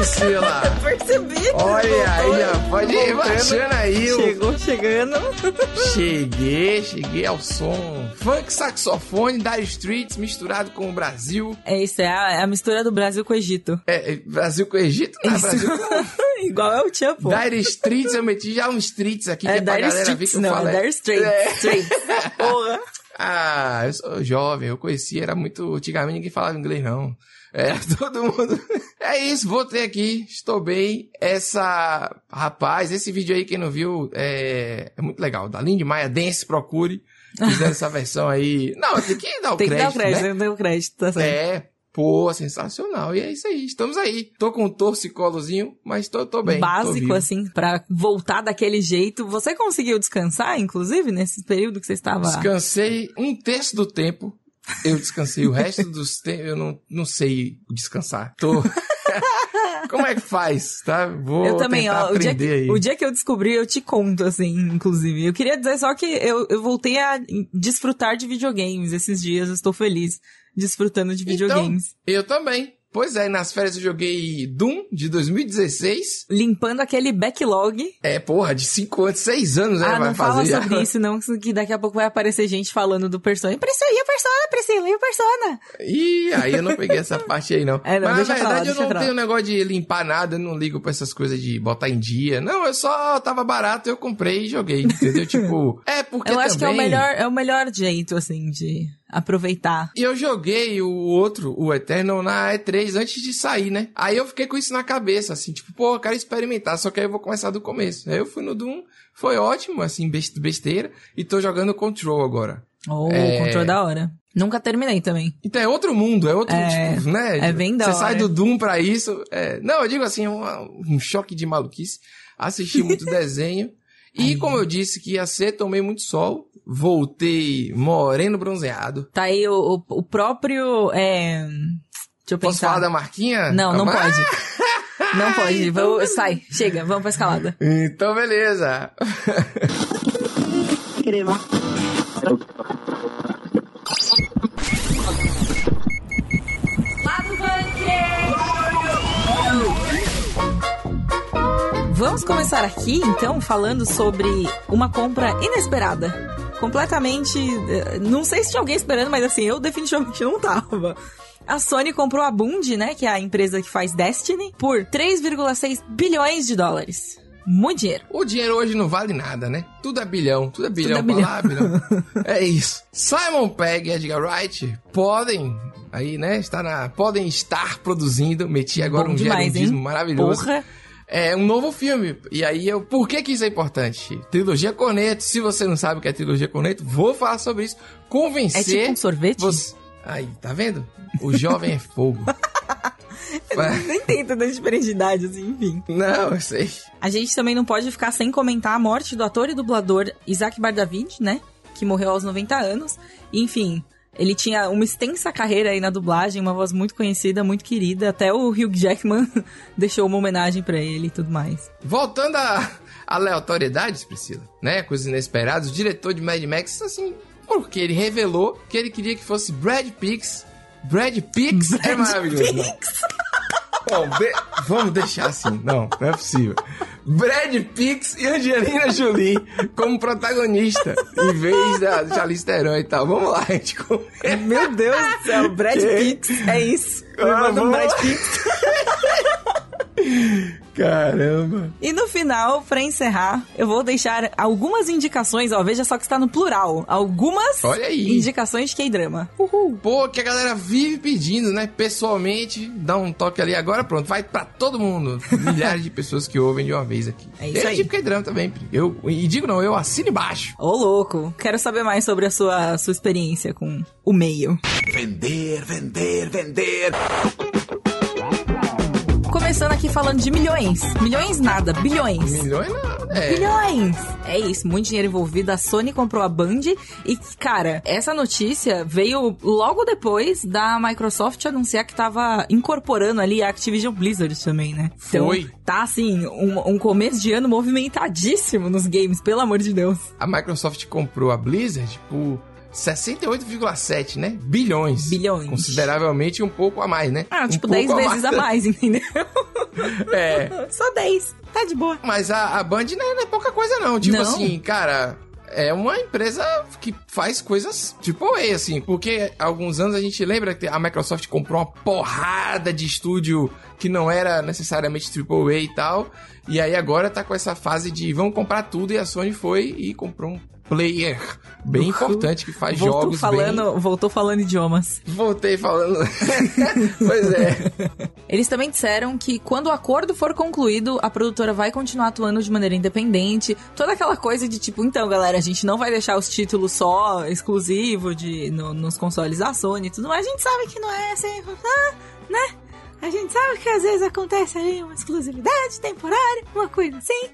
Priscila? Percebi. Olha aí, ó. Pode ir baixando aí. o- Chegou chegando. Cheguei, cheguei ao som. Funk saxofone da Streets misturado com o Brasil. É isso, é a, é a mistura do Brasil com o Egito. É, é, Brasil com Egito? Não, Isso. Brasil com... Igual é o Tchan, pô. Dire Streets, eu meti já um Streets aqui, que É é pra Dire galera ver Streets, que eu não, falo. é Dire Straits. É. Straits. Porra. Ah, eu sou jovem, eu conheci, era muito. Antigamente ninguém falava inglês, não. Era todo mundo. É isso, voltei aqui, estou bem. Essa. Rapaz, esse vídeo aí, quem não viu, é, é muito legal. Da Lindy Maia Dance, procure. Fizeram essa versão aí. Não, tem que dar o Tem que crédito. dar o crédito, né? tem que o crédito, tá certo. É, pô, sensacional. E é isso aí, estamos aí. Tô com um torcicolozinho, mas tô, tô bem. tô Básico, vivo. assim, pra voltar daquele jeito. Você conseguiu descansar, inclusive, nesse período que você estava... Descansei um terço do tempo. Eu descansei o resto dos tempos. Eu não, não sei descansar. Tô. Como é que faz, tá? Vou Eu também, tentar ó. O dia, que, aí. o dia que eu descobri, eu te conto, assim, inclusive. Eu queria dizer só que eu, eu voltei a desfrutar de videogames esses dias. Eu estou feliz desfrutando de videogames. Então, eu também. Pois é, nas férias eu joguei Doom de 2016. Limpando aquele backlog. É, porra, de 5 anos, 6 anos, né? ah, vai não fala fazer já. sobre isso, não, que daqui a pouco vai aparecer gente falando do Persona. Priscila, e o Persona, Priscila, e o Persona? Ih, aí eu não peguei essa parte aí, não. É, não, Mas na lá, verdade eu não pra lá. tenho negócio de limpar nada, eu não ligo pra essas coisas de botar em dia. Não, eu só tava barato, eu comprei e joguei, entendeu? tipo, é porque Eu acho que é o melhor, é o melhor jeito, assim, de aproveitar. E eu joguei o outro, o Eternal, na E3 antes de sair, né? Aí eu fiquei com isso na cabeça, assim, tipo, pô, eu quero experimentar, só que aí eu vou começar do começo. Aí eu fui no Doom, foi ótimo, assim, best- besteira, e tô jogando Control agora. Oh, É. o controle da hora. Nunca terminei também. Então é outro mundo, é outro É, tipo, né? é bem da Você hora. sai do Doom pra isso. é- Não, eu digo assim, um, um choque de maluquice. Assisti muito desenho. E como eu disse que ia ser, tomei muito sol. Voltei moreno bronzeado. Tá aí o, o, o próprio. É... Deixa eu Posso pensar. falar da marquinha? Não, não Calma. pode. Não pode. Vou... Sai, chega, vamos pra escalada. Então, beleza. Vamos começar aqui, então, falando sobre uma compra inesperada. Completamente. eh, Não sei se tinha alguém esperando, mas assim, eu definitivamente não tava. A Sony comprou a Bund, né, que é a empresa que faz Destiny, por 3,6 bilhões de dólares. Muito dinheiro. O dinheiro hoje não vale nada, né? Tudo é bilhão, tudo é bilhão é pra bilhão. lá, bilhão. É isso. Simon Pegg e Edgar Wright podem, aí, né, estar na, podem estar produzindo, meti agora Bom um demais, maravilhoso. Porra. É um novo filme. E aí, eu, por que que isso é importante? Trilogia Corneto. Se você não sabe o que é Trilogia Corneto, vou falar sobre isso. Convencer... É tipo um sorvete? você... Aí, tá vendo? O jovem é fogo. Eu nem tem tanta diferença de idade, assim, enfim. não, eu sei. A gente também não pode ficar sem comentar a morte do ator e dublador Isaac Bardavid, né? Que morreu aos 90 anos. Enfim, ele tinha uma extensa carreira aí na dublagem, uma voz muito conhecida, muito querida. Até o Hugh Jackman deixou uma homenagem pra ele e tudo mais. Voltando a aleatoriedades, Priscila, né? Coisas inesperadas. O diretor de Mad Max, assim, porque ele revelou que ele queria que fosse Brad Pix. Brad Pix é maravilhoso. Não. Bom, be- vamos deixar assim. Não, não é possível. Brad Pix e Angelina Jolie como protagonista, em vez da Charlize Theron e tal. Vamos lá, gente. Meu Deus do céu, Brad Que? Pix, é isso. Ah, vamos Brad lá. Caramba. E no final, pra encerrar, eu vou deixar algumas indicações, ó, veja só que está no plural. Algumas Olha aí. indicações de K-drama. Uhul. Pô, que a galera vive pedindo, né? Pessoalmente, dá um toque ali agora, pronto, vai pra todo mundo. Milhares de pessoas que ouvem de uma vez aqui. É isso eu aí. tipo drama também. Eu, e digo não, eu assino embaixo. Ô, louco. Quero saber mais sobre a sua, sua experiência com o meio. Vender, vender, vender. Começando aqui falando de milhões. Milhões nada, bilhões. Milhões não. É. Bilhões! É isso, muito dinheiro envolvido. A Sony comprou a Band e, cara, essa notícia veio logo depois da Microsoft anunciar que tava incorporando ali a Activision Blizzard também, né? Então, Foi. tá assim, um, um começo de ano movimentadíssimo nos games, pelo amor de Deus. A Microsoft comprou a Blizzard por 68,7, né? Bilhões. Bilhões. Consideravelmente um pouco a mais, né? Ah, tipo um 10 pouco vezes a mais, entendeu? É. Só 10. Tá de boa. Mas a, a Band não é, não é pouca coisa, não. Tipo Não. assim, cara. É uma empresa que faz coisas tipo A, assim. Porque há alguns anos a gente lembra que a Microsoft comprou uma porrada de estúdio que não era necessariamente AAA e tal. E aí agora tá com essa fase de vamos comprar tudo e a Sony foi e comprou um player bem importante que faz Voltou jogos falando, voltou falando idiomas. bem... Voltei falando... pois é. Eles também disseram que quando o acordo for concluído, a produtora vai continuar atuando de maneira independente. Toda aquela coisa de tipo, então, galera, a gente não vai deixar os títulos só exclusivo de, no- nos consoles da Sony e tudo mais. A gente sabe que não é assim, ah, né? A gente sabe que às vezes acontece ali uma exclusividade temporária, uma coisa assim.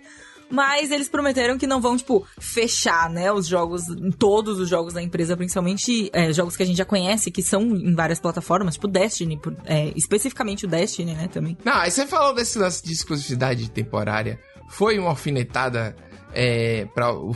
Mas eles prometeram que não vão, tipo, fechar, né, os jogos, todos os jogos da empresa, principalmente é, jogos que a gente já conhece, que são em várias plataformas, tipo Destiny, por- é, especificamente o Destiny, né, também. Não, aí você falou desse lance de exclusividade temporária. Foi uma alfinetada é, pra o,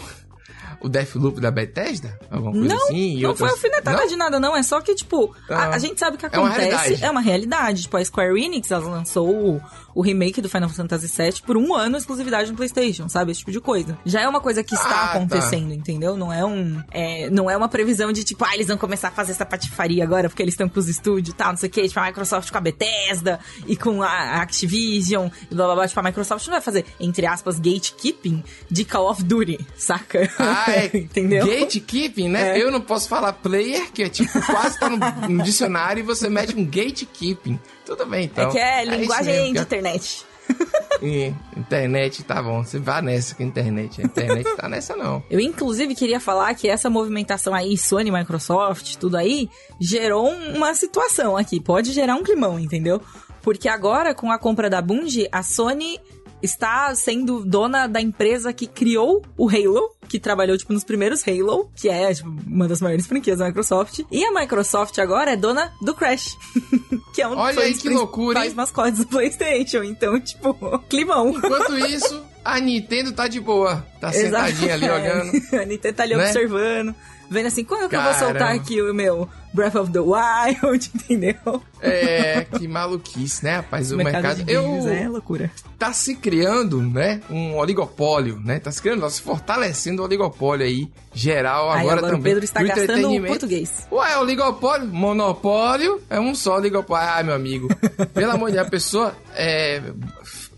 o Deathloop da Bethesda? Alguma coisa Não, assim? Não outras- foi alfinetada Não? de nada, não. É só que, tipo, a, Ah. a gente sabe que É uma acontece. realidade. É uma realidade. Tipo, a Square Enix, ela lançou o, o remake do Final Fantasy VII por um ano exclusividade no PlayStation, sabe? Esse tipo de coisa. Já é uma coisa que está Ah, tá. acontecendo, entendeu? Não é um. é, não é uma previsão de, tipo, ah, eles vão começar a fazer essa patifaria agora porque eles estão com os estúdios e tal, não sei o quê. Tipo, a Microsoft com a Bethesda e com a Activision e blá blá blá. Tipo, a Microsoft não vai fazer, entre aspas, gatekeeping de Call of Duty, saca? Ah, é entendeu? gatekeeping, né? É. Eu não posso falar player, que é tipo, quase tá no, no dicionário e você mete um gatekeeping. Tudo bem, então. é que é isso linguagem mesmo, de que internet. é- Internet, tá bom. Você vá nessa com a internet. A internet tá nessa, não. Eu, inclusive, queria falar que essa movimentação aí, Sony, Microsoft, tudo aí, gerou uma situação aqui. Pode gerar um climão, entendeu? Porque agora, com a compra da Bungie, a Sony está sendo dona da empresa que criou o Halo, que trabalhou, tipo, nos primeiros Halo, que é, tipo, uma das maiores franquias da Microsoft. E a Microsoft agora é dona do Crash, que é um Olha aí dos que loucura, hein? mascotes do PlayStation. Então, tipo, climão. Enquanto isso, a Nintendo tá de boa. Tá sentadinha ali Exato. olhando. a Nintendo tá ali Né? observando. Vendo assim, quando que eu vou soltar aqui o meu Breath of the Wild, entendeu? É, que maluquice, né, rapaz? O mercado. de eu, games é loucura. tá se criando, né, um oligopólio, né? Tá se criando, tá se fortalecendo o oligopólio aí, geral, Aí agora, agora o também. Pedro está do gastando o português. Ué, oligopólio, monopólio, é um só oligopólio. Ah, meu amigo, pelo amor de Deus, a pessoa, é...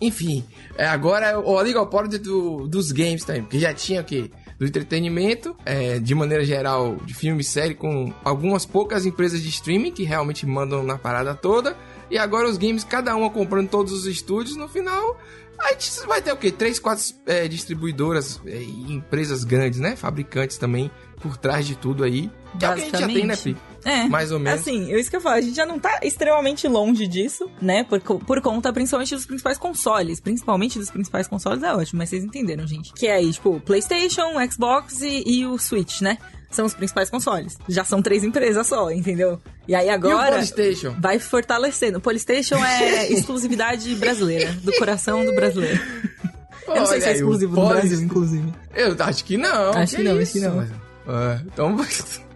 Enfim, é, agora é o oligopólio do, dos games também, porque já tinha o quê? Do entretenimento, é, de maneira geral, de filme e série, com algumas poucas empresas de streaming que realmente mandam na parada toda. E agora os games, cada uma comprando todos os estúdios, no final, a gente vai ter o quê? Três, quatro é, distribuidoras é, e empresas grandes, né? Fabricantes também por trás de tudo aí. Que é o que a gente já tem, né, Pri? É, Mais ou menos. Assim, é isso que eu falo, a gente já não tá extremamente longe disso, né? Por, por conta, principalmente, dos principais consoles. Principalmente dos principais consoles é ótimo, mas vocês entenderam, gente. Que é aí, tipo, PlayStation, Xbox e, e o Switch, né? São os principais consoles. Já são três empresas só, entendeu? E aí E o agora. PlayStation? Vai fortalecendo. PlayStation é exclusividade brasileira, do coração do brasileiro. Eu não sei se é Olha o exclusivo do Brasil, inclusive. Eu acho que não. Acho que não, acho que isso? não. É, então.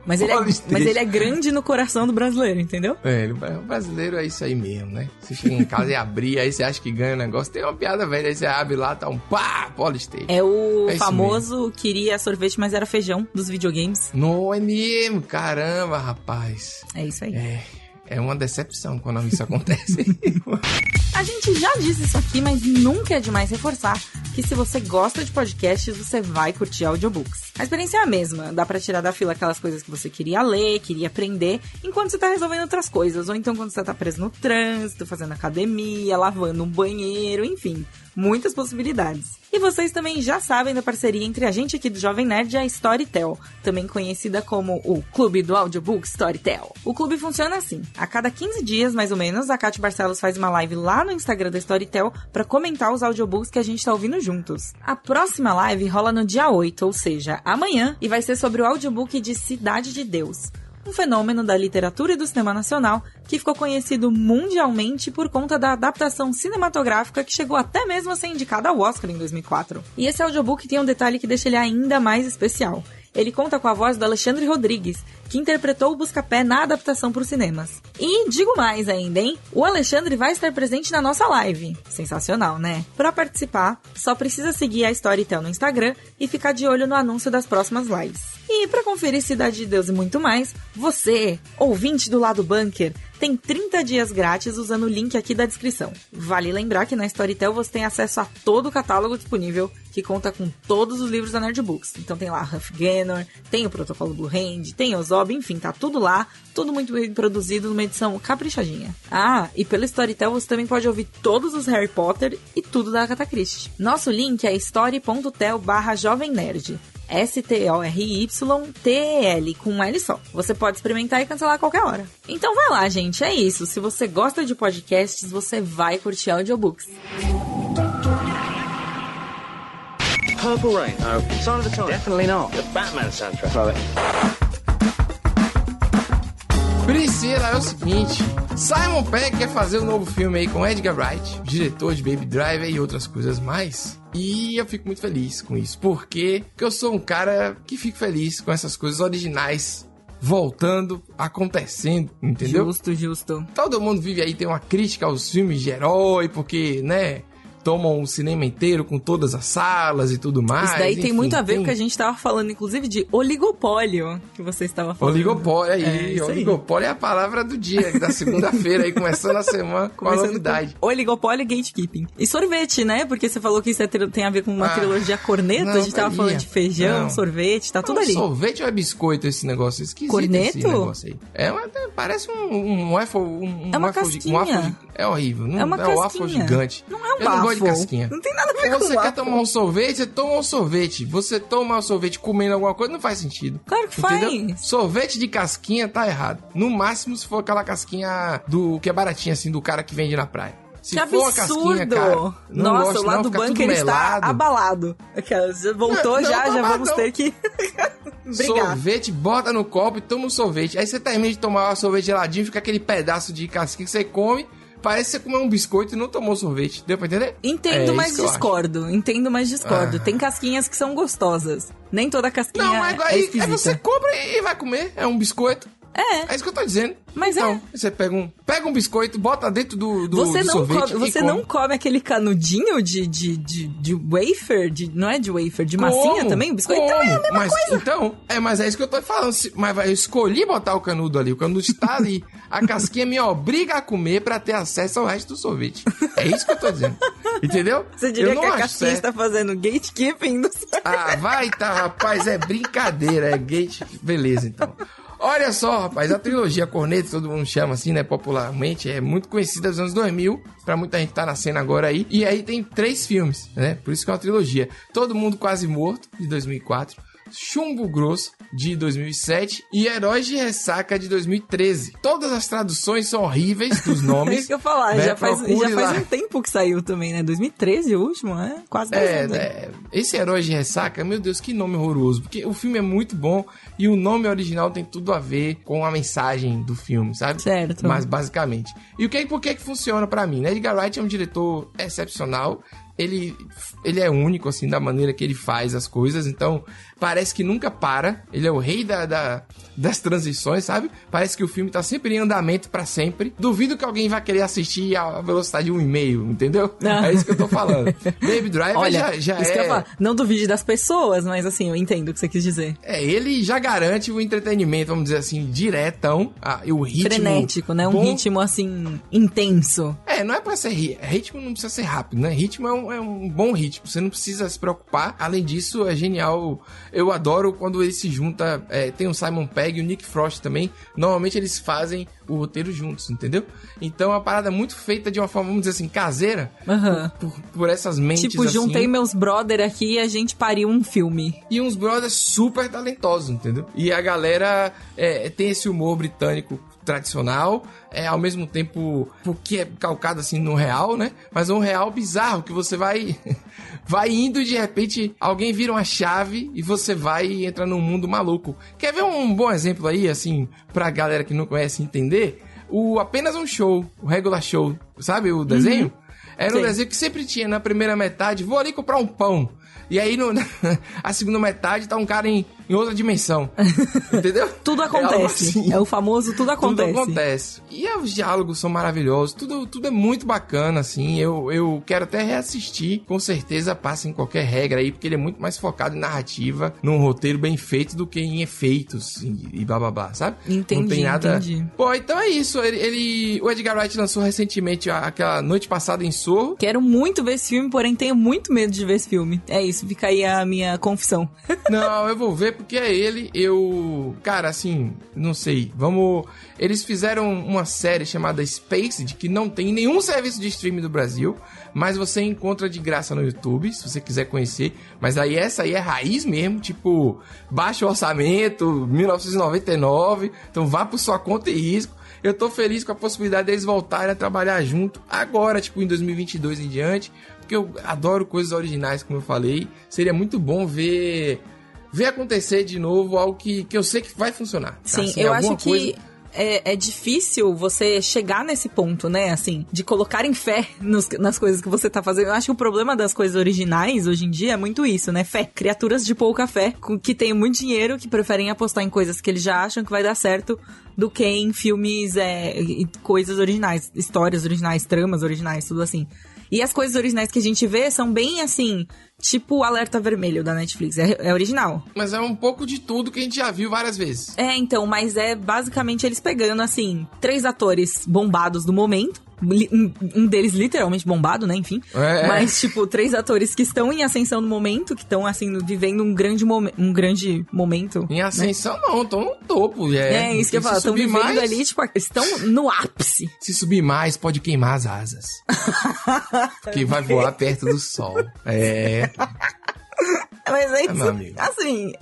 Mas ele, é, mas ele é grande no coração do brasileiro, entendeu? É, ele- o brasileiro é isso aí mesmo, né? Você chega em casa e abrir, aí você acha que ganha o negócio. Tem uma piada velha, aí você abre lá, tá um pá, Polystation. É o É famoso queria sorvete, mas era feijão dos videogames. Não é mesmo, caramba, rapaz. É isso aí. É, é uma decepção quando isso acontece. A gente já disse isso aqui, mas nunca é demais reforçar que se você gosta de podcasts, você vai curtir audiobooks. A experiência é a mesma, dá pra tirar da fila aquelas coisas que você queria ler, queria aprender, enquanto você tá resolvendo outras coisas, ou então quando você tá preso no trânsito, fazendo academia, lavando um banheiro, enfim, muitas possibilidades. E vocês também já sabem da parceria entre a gente aqui do Jovem Nerd e a Storytel, também conhecida como o Clube do Audiobook Storytel. O clube funciona assim: a cada 15 dias, mais ou menos, a Cátia Barcelos faz uma live lá no Instagram da Storytel para comentar os audiobooks que a gente tá ouvindo juntos. A próxima live rola no dia 8, ou seja, amanhã, e vai ser sobre o audiobook de Cidade de Deus um fenômeno da literatura e do cinema nacional que ficou conhecido mundialmente por conta da adaptação cinematográfica que chegou até mesmo a ser indicada ao Oscar em 2004. E esse audiobook tem um detalhe que deixa ele ainda mais especial. Ele conta com a voz do Alexandre Rodrigues, que interpretou o Buscapé na adaptação para os cinemas. E digo mais ainda, hein? O Alexandre vai estar presente na nossa live. Sensacional, né? Para participar, só precisa seguir a Storytel no Instagram e ficar de olho no anúncio das próximas lives. E para conferir Cidade de Deus e muito mais, você, ouvinte do lado bunker, tem 30 dias grátis usando o link aqui da descrição. Vale lembrar que na Storytel você tem acesso a todo o catálogo disponível, que conta com todos os livros da Nerdbooks. Então tem lá Huff Gaynor, tem o Protocolo Blue Hand, tem o Zob, enfim, tá tudo lá, tudo muito bem produzido numa edição caprichadinha. Ah, e pelo Storytel você também pode ouvir todos os Harry Potter e tudo da Agatha Christie. Nosso link é story.tel barra Jovem Nerd. S-T-O-R-Y-T-E-L, com um L só. Você pode experimentar e cancelar a qualquer hora. Então vai lá, gente, é isso. Se você gosta de podcasts, você vai curtir audiobooks. Purple Rain. No. Sign of the Times. Definitely not. The Batman soundtrack. It. Priscila, é o seguinte: Simon Pegg quer fazer um novo filme aí com Edgar Wright, diretor de Baby Driver e outras coisas mais. E eu fico muito feliz com isso, porque, porque eu sou um cara que fico feliz com essas coisas originais voltando, acontecendo, entendeu? Justo, justo. Todo mundo vive aí, tem uma crítica aos filmes de herói, porque, né? Tomam o cinema inteiro com todas as salas e tudo mais. Isso daí tem enfim, muito a ver tem- com o que a gente tava falando, inclusive, de oligopólio, que você estava falando. Oligopólio aí, É, isso aí. oligopólio é a palavra do dia, da segunda-feira aí, começando a semana com a Começando novidade. com Oligopólio e gatekeeping. E sorvete, né? Porque você falou que isso é tem a ver com uma Ah, trilogia corneta. não, a gente tava Thalia, falando de feijão, não. sorvete, tá tudo É um ali. Sorvete ou é biscoito esse negócio? Esquisito Corneto? esse negócio aí. É uma, parece um, um waffle. Um, um É uma waffle casquinha. um waffle gi- é horrível. Não, É uma é um waffle casquinha. gigante. Não é um não gosto de casquinha. Não tem nada a ver com Você quer waffle. tomar um sorvete, você toma um sorvete. Você toma um sorvete comendo alguma coisa, não faz sentido. Claro que Entendeu? faz. Sorvete de casquinha tá errado. No máximo, se for aquela casquinha do que é baratinha, assim, do cara que vende na praia. Se que absurdo! casquinha, cara, não Nossa, gosto, o lado não, do bunker está abalado. Aquelas, voltou Não, não, já, já vamos não. ter que brigar. Sorvete, bota no copo e toma um sorvete. Aí você termina de tomar o sorvete geladinho, fica aquele pedaço de casquinha que você come. Parece que você comeu um biscoito e não tomou sorvete. Deu pra entender? Entendo, É mas discordo. Entendo, mas discordo. Ah. Tem casquinhas que são gostosas. Nem toda casquinha Não, mas é aí, aí esquisita. você compra e vai comer. É um biscoito. É. É isso que eu tô dizendo. Mas então, é. você pega um, pega um biscoito, bota dentro do, do, Você, do não, sorvete come, você come. não come aquele canudinho de, de, de, de wafer? De, não é de wafer, de massinha Como? também? O biscoito Como? também é a mesma mas, coisa. Então, é, mas é isso que eu tô falando. Mas eu escolhi botar o canudo ali. O canudo está ali. A casquinha me obriga a comer pra ter acesso ao resto do sorvete. É isso que eu tô dizendo. Entendeu? Você diria que a casquinha está fazendo gatekeeping do sorvete? Ah, vai tá, rapaz, é brincadeira, é gate. Beleza, então. Olha só, rapaz, a trilogia Corneto, todo mundo chama assim, né, popularmente, é muito conhecida dos anos 2000, pra muita gente tá na cena agora aí. E aí tem três filmes, né? Por isso que é uma trilogia. Todo Mundo Quase Morto, de 2004. Chumbo Grosso, de 2007. E Heróis de Ressaca, de 2013. Todas as traduções são horríveis dos É nomes. isso que eu falar. né? Já faz, já faz um tempo que saiu também, né? 2013 o último, é? Quase 10 É, anos. é, esse Herói de Ressaca, meu Deus, que nome horroroso. Porque o filme é muito bom e o nome original tem tudo a ver com a mensagem do filme, sabe? Certo. Mas basicamente. E o que, por que que funciona pra mim? né? Edgar Wright é um diretor excepcional. Ele, ele é único, assim, da maneira que ele faz as coisas. Então, parece que nunca para. Ele é o rei da, da- das transições, sabe? Parece que o filme tá sempre em andamento pra sempre. Duvido que alguém vai querer assistir a velocidade de um e meio, entendeu? Ah. É isso que eu tô falando. David Driver Olha, já, já é... Não duvide das pessoas, mas assim, eu entendo o que você quis dizer. É, ele já garante o entretenimento, vamos dizer assim, diretão. Ah, e o ritmo. Frenético, né? Um bom. ritmo assim, intenso. É, não é pra ser ri- ritmo, não precisa ser rápido, né? Ritmo é um, é um bom ritmo, você não precisa se preocupar. Além disso, é genial. Eu adoro quando ele se junta. é, tem o Simon Pegg e o Nick Frost também. Normalmente eles fazem o roteiro juntos, entendeu? Então é uma parada muito feita de uma forma, vamos dizer assim, caseira. Aham. Por, por essas mentes Tipo, assim. juntei meus brother aqui e a gente pariu um filme. e uns brothers super talentosos, entendeu? E a galera é, tem esse humor britânico tradicional, é ao mesmo tempo porque é calcado assim no real, né? Mas é um real bizarro que você vai vai indo e de repente alguém vira uma chave e você vai e entra num mundo maluco. Quer ver um bom exemplo aí assim pra galera que não conhece entender? O apenas um show, o regular show, sabe o desenho? Era um Sim. desenho que sempre tinha na primeira metade, vou ali comprar um pão. E aí, no, a segunda metade, tá um cara em, em outra dimensão. Entendeu? Tudo É acontece. assim. É, o famoso tudo acontece. Tudo acontece. E os diálogos são maravilhosos. Tudo, tudo é muito bacana, assim. Eu, eu quero até reassistir. Com certeza passa em qualquer regra aí, porque ele é muito mais focado em narrativa, num roteiro bem feito do que em efeitos e, e blá, sabe? Entendi, Não tem nada. entendi. Pô, então é isso. Ele, ele- o Edgar Wright lançou recentemente aquela noite passada em Sorro. Quero muito ver esse filme, porém tenho muito medo de ver esse filme. É isso, fica aí a minha confissão. Não, eu vou ver porque é ele. Eu. Cara, assim, não sei. Vamos. Eles fizeram uma série chamada Spaced, que não tem nenhum serviço de streaming do Brasil, mas você encontra de graça no YouTube, se você quiser conhecer. Mas aí essa aí é raiz mesmo, tipo, baixo orçamento, 1999. Então vá por sua conta e risco. Eu tô feliz com a possibilidade deles voltarem a trabalhar junto agora, tipo, em 2022 em diante, porque eu adoro coisas originais, como eu falei. Seria muito bom ver ver acontecer de novo algo que, que eu sei que vai funcionar. Sim, Assim, eu acho que é, é difícil você chegar nesse ponto, né? Assim, de colocar em fé nos- nas coisas que você tá fazendo. Eu acho que o problema das coisas originais hoje em dia é muito isso, né? Fé. Criaturas de pouca fé, com- que têm muito dinheiro, que preferem apostar em coisas que eles já acham que vai dar certo do que em filmes é, e coisas originais, histórias originais, tramas originais, tudo assim. E as coisas originais que a gente vê são bem assim, tipo o Alerta Vermelho da Netflix. É, é original. Mas é um pouco de tudo que a gente já viu várias vezes. É, então, mas é basicamente eles pegando, assim, três atores bombados do momento. Um deles literalmente bombado, né? Enfim. É. Mas, tipo, três atores que estão em ascensão no momento, que estão, assim, vivendo um grande, momen- um grande momento. Em ascensão, não, estão no topo. É, É, isso que eu falo. Estão vivendo mais, ali, tipo, estão no ápice. Se subir mais, pode queimar as asas. Porque vai voar perto do sol. É. Mas é É, meu amigo. assim,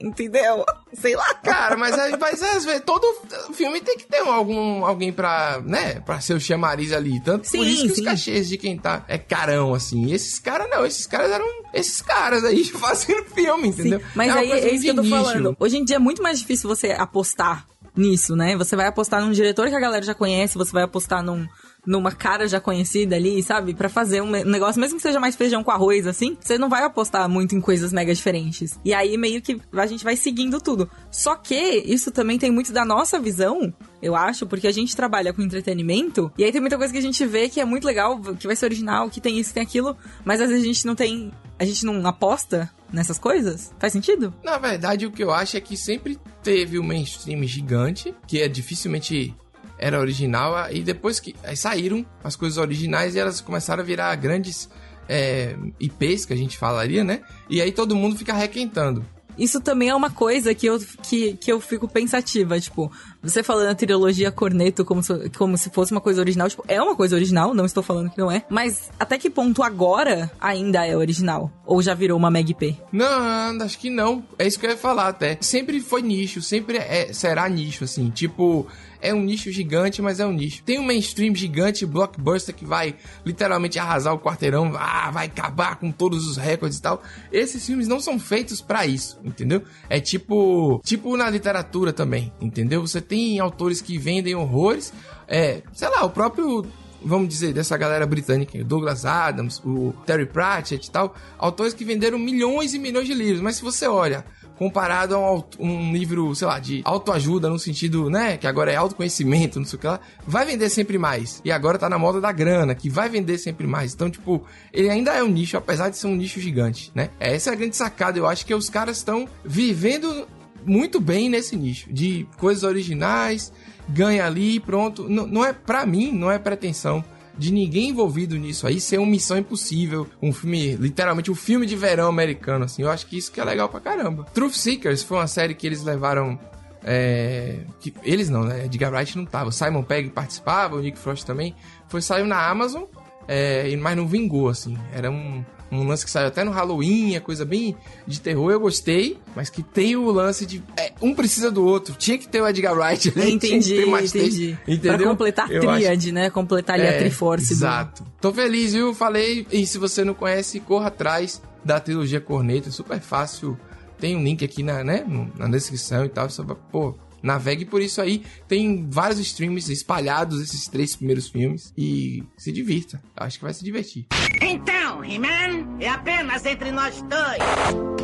entendeu? Sei lá. Cara, mas, aí- mas às vezes todo filme tem que ter algum, alguém pra, né, pra ser o chamariz ali. Tanto por Sim, isso que sim. os cachês de quem tá é carão, assim. E esses caras não, esses caras eram esses caras aí fazendo filme, entendeu? Sim, mas é aí é isso que eu tô nicho. falando. Hoje em dia é muito mais difícil você apostar nisso, né? Você vai apostar num diretor que a galera já conhece, você vai apostar num, numa cara já conhecida ali, sabe? Pra fazer um negócio, mesmo que seja mais feijão com arroz, assim, você não vai apostar muito em coisas mega diferentes. E aí meio que a gente vai seguindo tudo. Só que isso também tem muito da nossa visão, eu acho, porque a gente trabalha com entretenimento, e aí tem muita coisa que a gente vê que é muito legal, que vai ser original, que tem isso, que tem aquilo, mas às vezes a gente não tem. A gente não aposta nessas coisas? Faz sentido? Na verdade, o que eu acho é que sempre teve o mainstream gigante, que é dificilmente era original, e depois que aí saíram as coisas originais e elas começaram a virar grandes é, IPs, que a gente falaria, né? E aí todo mundo fica requentando. Isso também é uma coisa que eu, que, que eu fico pensativa, tipo, você falando a trilogia Corneto como se, como se fosse uma coisa original, tipo, é uma coisa original, não estou falando que não é, mas até que ponto agora ainda é original? Ou já virou uma Meg P? Não, acho que não. É isso que eu ia falar até. Sempre foi nicho, sempre é, será nicho, assim. Tipo, é um nicho gigante, mas é um nicho. Tem um mainstream gigante, blockbuster, que vai literalmente arrasar o quarteirão, ah, vai acabar com todos os recordes e tal. Esses filmes não são feitos pra isso, entendeu? É tipo, tipo na literatura também, entendeu? Você tem autores que vendem horrores, é, sei lá, o próprio vamos dizer, dessa galera britânica, o Douglas Adams, o Terry Pratchett e tal, autores que venderam milhões e milhões de livros, mas se você olha comparado a um, um livro, sei lá, de autoajuda no sentido, né, que agora é autoconhecimento, não sei o que lá, vai vender sempre mais. E agora tá na moda da grana, que vai vender sempre mais. Então, tipo, ele ainda é um nicho, apesar de ser um nicho gigante, né? Essa é a grande sacada, eu acho que os caras estão vivendo muito bem nesse nicho, de coisas originais, ganha ali, pronto. Não, não é, pra mim, não é pretensão de ninguém envolvido nisso aí ser uma missão impossível, um filme, literalmente um filme de verão americano, assim. Eu acho que isso que é legal pra caramba. Truth Seekers foi uma série que eles levaram. É, que, eles não, né? Edgar Wright não tava. Simon Pegg participava, o Nick Frost também. Foi saiu na Amazon, é, mas não vingou, assim. Era um, um lance que saiu até no Halloween, é coisa bem de terror, eu gostei, mas que tem o lance de. é, um precisa do outro. Tinha que ter o Edgar Wright ali. tinha que Entendi, mais três, entendi. entendeu? Pra completar a Eu acho- tríade, né? Completar ali a é, Triforce. do- Exato. Tô feliz, viu? Falei. E se você não conhece, corra atrás da trilogia Corneta. É super fácil. Tem um link aqui na, né, na descrição e tal. Só, pra- pô, navegue por isso aí. Tem vários streams espalhados esses três primeiros filmes e se divirta. Acho que vai se divertir. Então, He-Man, é apenas entre nós dois.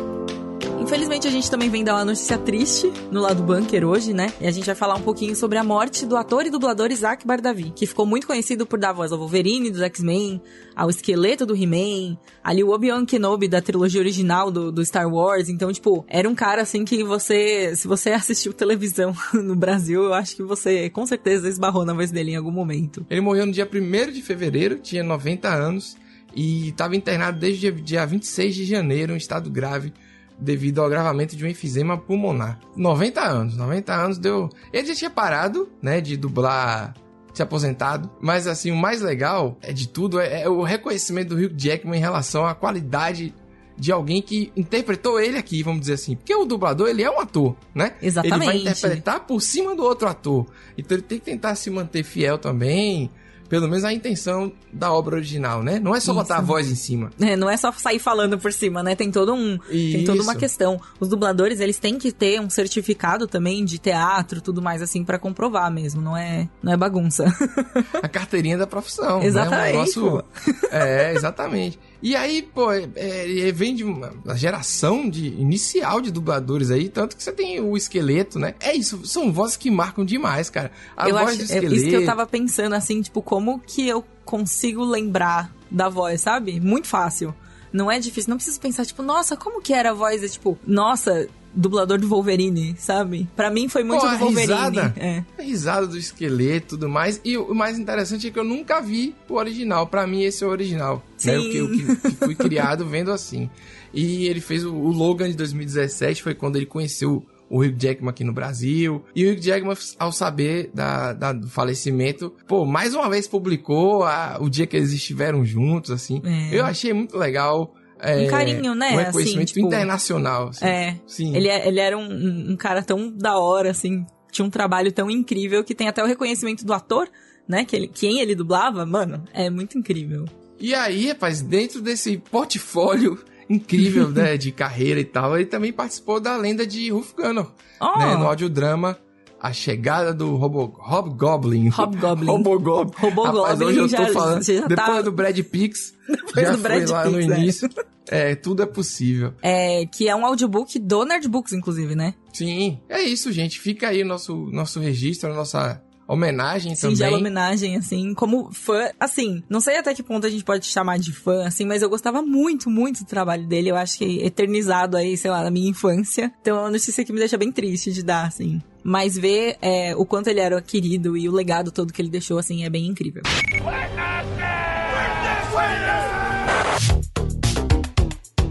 Infelizmente a gente também vem dar uma notícia triste no lado bunker hoje, né? E a gente vai falar um pouquinho sobre a morte do ator e dublador Isaac Bardavi, que ficou muito conhecido por dar voz ao Wolverine dos X-Men, ao esqueleto do He-Man, ali o Obi-Wan Kenobi da trilogia original do, do Star Wars. Então, tipo, era um cara assim que você, se você assistiu televisão no Brasil, eu acho que você com certeza esbarrou na voz dele em algum momento. Ele morreu no dia 1 de fevereiro, tinha 90 anos e estava internado desde o dia 26 de janeiro em estado grave devido ao agravamento de um enfisema pulmonar. 90 anos, 90 anos deu. Ele já tinha parado, né, de dublar se aposentado. Mas assim, o mais legal é de tudo é, é, o reconhecimento do Hugh Jackman em relação à qualidade de alguém que interpretou ele aqui, vamos dizer assim. Porque o dublador, ele é um ator, né? Exatamente. Ele vai interpretar por cima do outro ator. Então ele tem que tentar se manter fiel também pelo menos a intenção da obra original, né? Não é só Isso. botar a voz em cima. É, não é só sair falando por cima, né? Tem todo um, Isso. tem toda uma questão. Os dubladores, eles têm que ter um certificado também de teatro, tudo mais assim para comprovar mesmo, não é, não é bagunça. a carteirinha da profissão, exatamente. Né? Um negócio... é, exatamente. E aí, pô, é, é, vem de uma geração de inicial de dubladores aí, tanto que você tem o esqueleto, né? É isso, são vozes que marcam demais, cara. A eu voz acho, do esqueleto. É isso que eu tava pensando, assim, tipo, como que eu consigo lembrar da voz, sabe? Muito fácil. Não é difícil, não preciso pensar, tipo, nossa, como que era a voz? É, tipo, nossa, dublador do Wolverine, sabe? Para mim foi muito Pô, do Wolverine. Risada, é. A risada do esqueleto e tudo mais. E o mais interessante é que eu nunca vi o original. Para mim, esse é o original. Sim. Né? O que eu que fui criado vendo assim. E ele fez o, o Logan de 2017, foi quando ele conheceu o Hugh Jackman aqui no Brasil. E o Hugh Jackman, ao saber da, da, do falecimento, pô, mais uma vez publicou a, o dia que eles estiveram juntos, assim. É. Eu achei muito legal. É, um carinho, né? Um reconhecimento assim, tipo, internacional. Assim. É. Sim. Ele, é, ele era um, um cara tão da hora, assim. Tinha um trabalho tão incrível que tem até o reconhecimento do ator, né? Que ele, quem ele dublava, mano, é muito incrível. E aí, rapaz, dentro desse portfólio incrível, né, de carreira e tal, ele também participou da lenda de Ruff Gunner, oh. né, no audiodrama a chegada do Robo, Hobgoblin. Hobgoblin. Robogoblin. Robogoblin. Rapaz, hoje eu tô falando. depois tá... do Brad Pix. Depois já do Brad foi lá Pix, no início. É. é. tudo é possível. É, que é um audiobook do Nerdbooks, inclusive, né? Sim, é isso, gente. Fica aí o nosso, nosso registro, a nossa homenagem Sim, também. Singela homenagem, assim, como fã, assim, não sei até que ponto a gente pode chamar de fã, assim, mas eu gostava muito, muito do trabalho dele, eu acho que eternizado aí, sei lá, na minha infância. Então é uma notícia que me deixa bem triste de dar, assim. Mas ver é, o quanto ele era querido e o legado todo que ele deixou, assim, é bem incrível.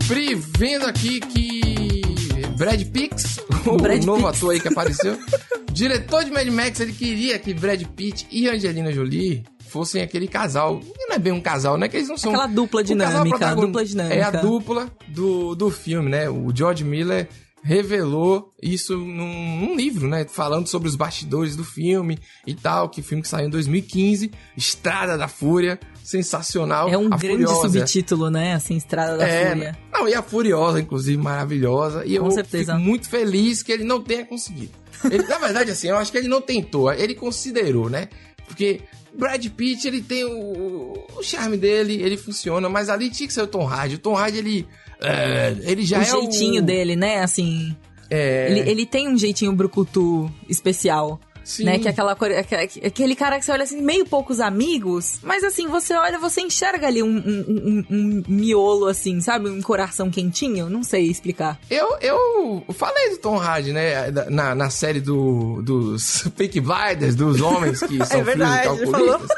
Pri, vendo aqui que Brad Pix, o Brad novo ator aí que apareceu, diretor de Mad Max, ele queria que Brad Pitt e Angelina Jolie fossem aquele casal. Não é bem um casal, né? Que eles não são. Aquela dupla dinâmica. dupla dinâmica. É a dupla do, do filme, né? O George Miller revelou isso num, num, livro, né? Falando sobre os bastidores do filme e tal, que filme que saiu em 2015, Estrada da Fúria, sensacional. É um grande Furiosa. subtítulo, né? Assim, Estrada da é, Fúria. Não, e a Furiosa, inclusive, maravilhosa. E Com eu certeza. fico muito feliz que ele não tenha conseguido. Ele, na verdade, assim, eu acho que ele não tentou, ele considerou, né? Porque Brad Pitt, ele tem o, o charme dele, ele funciona, mas ali tinha que ser o Tom Hardy. O Tom Hardy, ele é, ele já o é jeitinho o... dele, né? Assim. É... Ele, ele tem um jeitinho brucutu especial. Sim. Né? Que é aquela aquele cara que você olha assim, meio poucos amigos, mas assim, você olha, você enxerga ali um, um, um, um miolo, assim, sabe? Um coração quentinho. Não sei explicar. Eu, eu falei do Tom Hardy, né? Na, na série do, dos Fake Blinders, dos homens que são é verdade, filhos calculistas.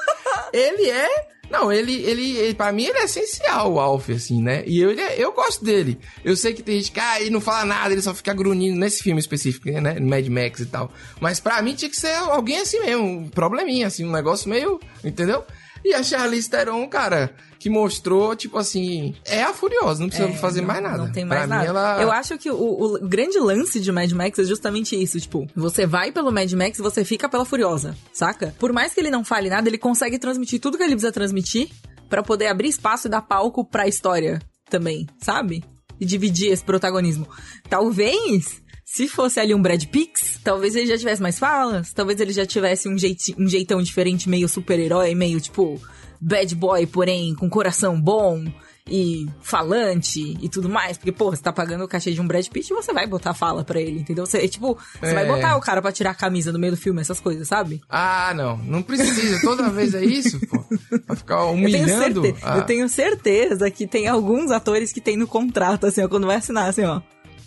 Ele é não, ele, ele, ele para mim, ele é essencial, o Alf, assim, né? E eu, eu gosto dele. Eu sei que tem gente que, ah, ele não fala nada, ele só fica grunhindo nesse filme específico, né? Mad Max e tal. Mas para mim tinha que ser alguém assim mesmo, um probleminha, assim, um negócio meio, entendeu? E a Charlize Theron, cara, que mostrou, tipo assim, é a Furiosa, não precisa é, fazer não, mais nada. Não tem mais pra nada. Mim, ela... Eu acho que o, o, grande lance de Mad Max é justamente isso, tipo, você vai pelo Mad Max e você fica pela Furiosa, saca? Por mais que ele não fale nada, ele consegue transmitir tudo que ele precisa transmitir para poder abrir espaço e dar palco pra história também, sabe? E dividir esse protagonismo. Talvez Se fosse ali um Brad Pitts, talvez ele já tivesse mais falas, talvez ele já tivesse um, jeiti, um jeitão diferente, meio super-herói, meio tipo bad boy, porém com coração bom e falante e tudo mais. Porque, pô, você tá pagando o cachê de um Brad Pitt e você vai botar fala pra ele, entendeu? Você, tipo, você É. vai botar o cara pra tirar a camisa no meio do filme, essas coisas, sabe? Ah, não. Não precisa. Toda vez é isso, pô. Pra ficar Eu tenho, humilhando. certe... ah, eu tenho certeza que tem alguns atores que tem no contrato, assim, ó, quando vai assinar, assim, ó.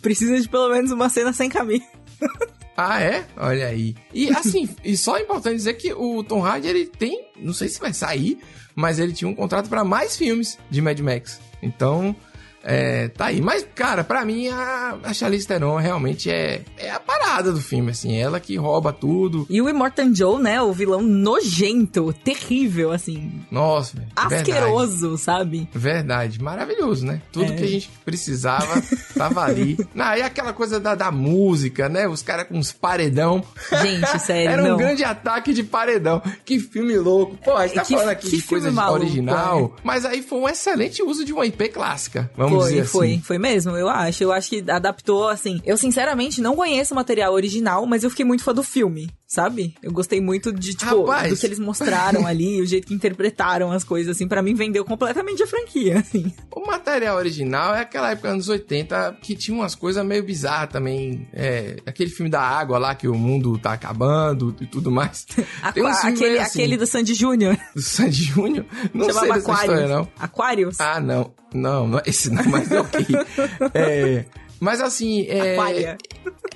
Precisa de pelo menos uma cena sem camisa. Ah, é? Olha aí. E assim, e só é importante dizer que o Tom Hardy, ele tem, não sei se vai sair, mas ele tinha um contrato pra mais filmes de Mad Max. Então, é, tá aí. Mas, cara, pra mim, a, a Charlize Theron realmente é, é a parada do filme, assim. Ela que rouba tudo. E o Immortan Joe, né, o vilão nojento, terrível, assim, Nossa, velho. verdade. asqueroso, sabe? Verdade, maravilhoso, né? Tudo É. que a gente precisava tava ali. Não, e aquela coisa da, da música, né? Os caras com uns paredão. Gente, sério, Era um não. grande ataque de paredão. Que filme louco. Pô, a gente tá Que- falando aqui de coisa maluco, original. Mas aí foi um excelente uso de uma IP clássica. Vamos Foi, dizer assim. foi, foi mesmo, eu acho. Eu acho que adaptou, assim. Eu, sinceramente, não conheço o material original, mas eu fiquei muito fã do filme, sabe? Eu gostei muito de, tipo, Rapaz. do que eles mostraram ali, o jeito que interpretaram as coisas, assim. Pra mim, vendeu completamente a franquia, assim. O material original é aquela época anos 80 que tinha umas coisas meio bizarras também. É, aquele filme da água lá que o mundo tá acabando e tudo mais. Filmes aquele, assim, aquele do Sandy Júnior. do Sandy Júnior. Não sei chamava dessa história, Aquarius. não. Aquarius? Ah, não. Não, não é esse não, mas é ok. É, mas assim, é,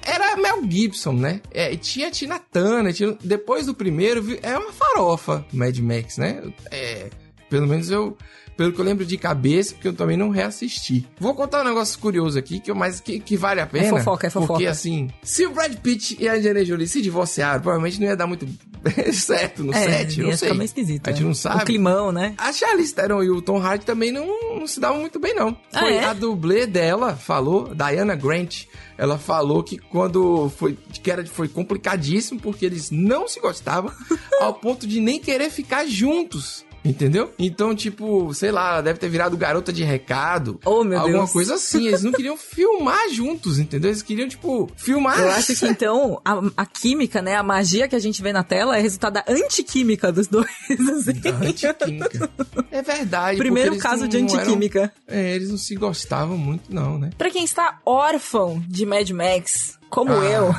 era Mel Gibson, né? É, e tinha Tina Turner, tinha- depois do primeiro, é uma farofa Mad Max, né? É, pelo menos eu, pelo que eu lembro de cabeça, porque eu também não reassisti. Vou contar um negócio curioso aqui, que, mas que, que vale a pena. fofoca, é fofoca. Porque assim, se o Brad Pitt e a Angelina Jolie se divorciaram, provavelmente não ia dar muito certo no set, não sei. ficar meio esquisito. A gente é. não sabe. O climão, né? A Charlize Theron e o Tom Hardy também não, não se davam muito bem, não. Ah, Foi é? a dublê dela falou, Diana Grant, ela falou que quando foi, que era, foi complicadíssimo porque eles não se gostavam ao ponto de nem querer ficar juntos. Entendeu? Então, tipo, sei lá, deve ter virado garota de recado. Oh, meu alguma Deus. coisa assim. Eles não queriam filmar juntos, entendeu? Eles queriam, tipo, filmar. Eu acho que então a, a química, né? A magia que a gente vê na tela é resultado da antiquímica dos dois. Assim. Antiquímica. É verdade. Primeiro caso não- de não eram- antiquímica. É, eles não se gostavam muito, não, né? Pra quem está órfão de Mad Max, como Ah, eu.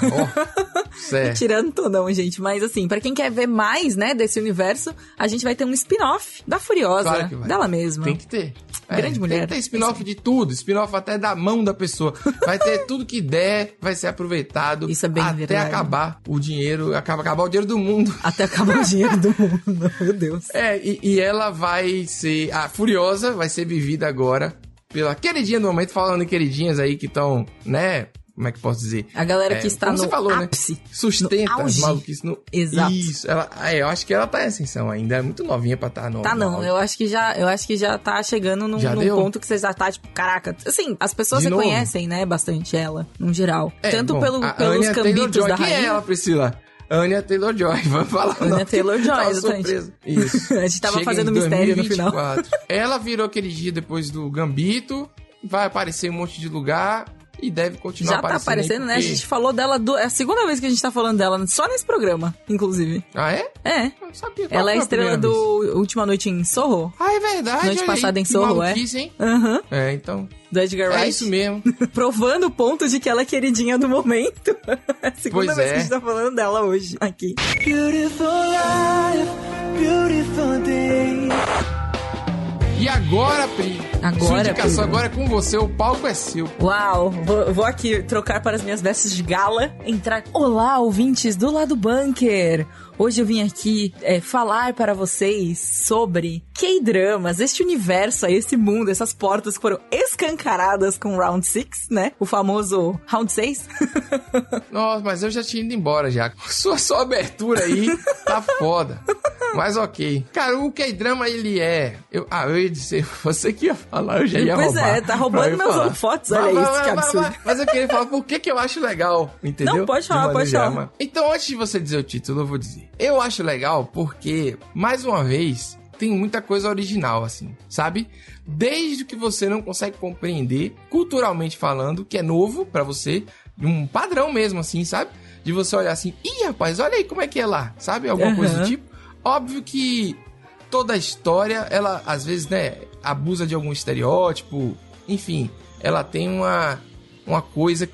certo. Tirando todão, gente. Mas assim, pra quem quer ver mais, né, desse universo, a gente vai ter um spin-off da Furiosa. Claro que vai. Dela mesma. Tem que ter. É, Grande mulher. Tem que ter spin-off de tudo, spin-off até da mão da pessoa. Vai ter tudo que der, vai ser aproveitado. Isso é bem Até verdade. acabar o dinheiro, acaba acabar o dinheiro do mundo. Até acabar o dinheiro do mundo. Meu Deus. É, e, e ela vai ser. A Furiosa vai ser vivida agora pela queridinha do momento, falando em queridinhas aí que estão, né? Como é que posso dizer? A galera É, que está como no falou, né? ápice. Sustenta no as maluquices no. Exato. Isso, ela, é, eu acho que ela tá em ascensão ainda. É muito novinha pra estar no. Tá no não, auge. eu acho que já, eu acho que já tá chegando num, num ponto que você já tá tipo, caraca, assim, as pessoas De novo? reconhecem, né, bastante ela, no geral. É, Tanto bom, pelo, pelos Anya cambitos da Quem rainha. é ela, Priscila? Anya Taylor-Joy, vamos falar Anya nome. Taylor-Joy, Tava surpresa. Isso. A gente tava Chega fazendo mistério no final. 2024. Ela virou aquele dia depois do Gambito, vai aparecer um monte de lugar e deve continuar Já tá aparecendo. aí aparecendo, né? A gente falou dela, do, é a segunda vez que a gente tá falando dela, só nesse programa, inclusive. Ah, é? É. Eu sabia. Ela é a estrela do vez? Última Noite em Sorro. Ah, é verdade. Noite passada aí, em que Sorro, é? hein? Aham. É, então. Do Edgar É Wright. isso mesmo. Provando o ponto de que ela é queridinha do momento. É a segunda Pois vez é. que a gente tá falando dela hoje, aqui. E agora, Pri? Agora, Sua indicação Pedro. agora é com você, o palco é seu. Uau, vou, vou aqui trocar para as minhas vestes de gala, entrar. Olá, ouvintes do lado bunker! Hoje eu vim aqui é, falar para vocês sobre K-dramas, este universo esse mundo, essas portas que foram escancaradas com Round 6, né? O famoso Round 6. Nossa, mas eu já tinha ido embora já. Sua, abertura aí tá foda. Mas ok. Cara, o K-drama ele é. Eu, ah, eu ia dizer, você que ia falar, eu já ia Pois roubar. é, tá roubando meus holofotes, Vai, olha vai, isso, vai, que absurdo. vai. Mas eu queria falar por que, que eu acho legal, entendeu? Não, pode De falar, pode falar. Então, antes de você dizer o título, eu vou dizer. Eu acho legal porque, mais uma vez, tem muita coisa original, assim, sabe? Desde que você não consegue compreender, culturalmente falando, que é novo pra você, um padrão mesmo, assim, sabe? De você olhar assim, ih, rapaz, olha aí como é que é lá, sabe? Alguma coisa do tipo. Óbvio que toda a história, ela às vezes, né, abusa de algum estereótipo, enfim, ela tem uma, uma coisa